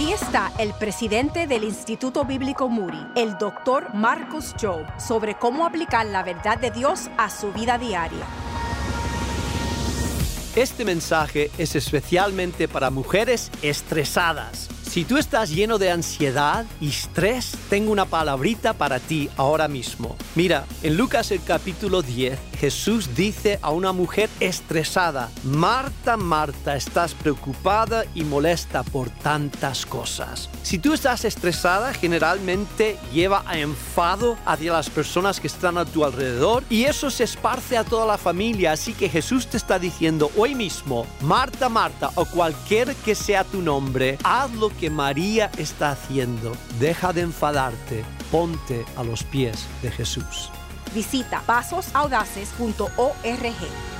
Aquí está el presidente del Instituto Bíblico Moody, el doctor Marcus Job, sobre cómo aplicar la verdad de Dios a su vida diaria. Este mensaje es especialmente para mujeres estresadas. Si tú estás lleno de ansiedad y estrés, tengo una palabrita para ti ahora mismo. Mira, en Lucas el capítulo 10, Jesús dice a una mujer estresada, Marta, Marta, estás preocupada y molesta por tantas cosas. Si tú estás estresada, generalmente lleva a enfado hacia las personas que están a tu alrededor y eso se esparce a toda la familia. Así que Jesús te está diciendo hoy mismo, Marta, Marta, o cualquier que sea tu nombre, haz lo que María está haciendo. Deja de enfadarte, ponte a los pies de Jesús. Visita pasosaudaces.org.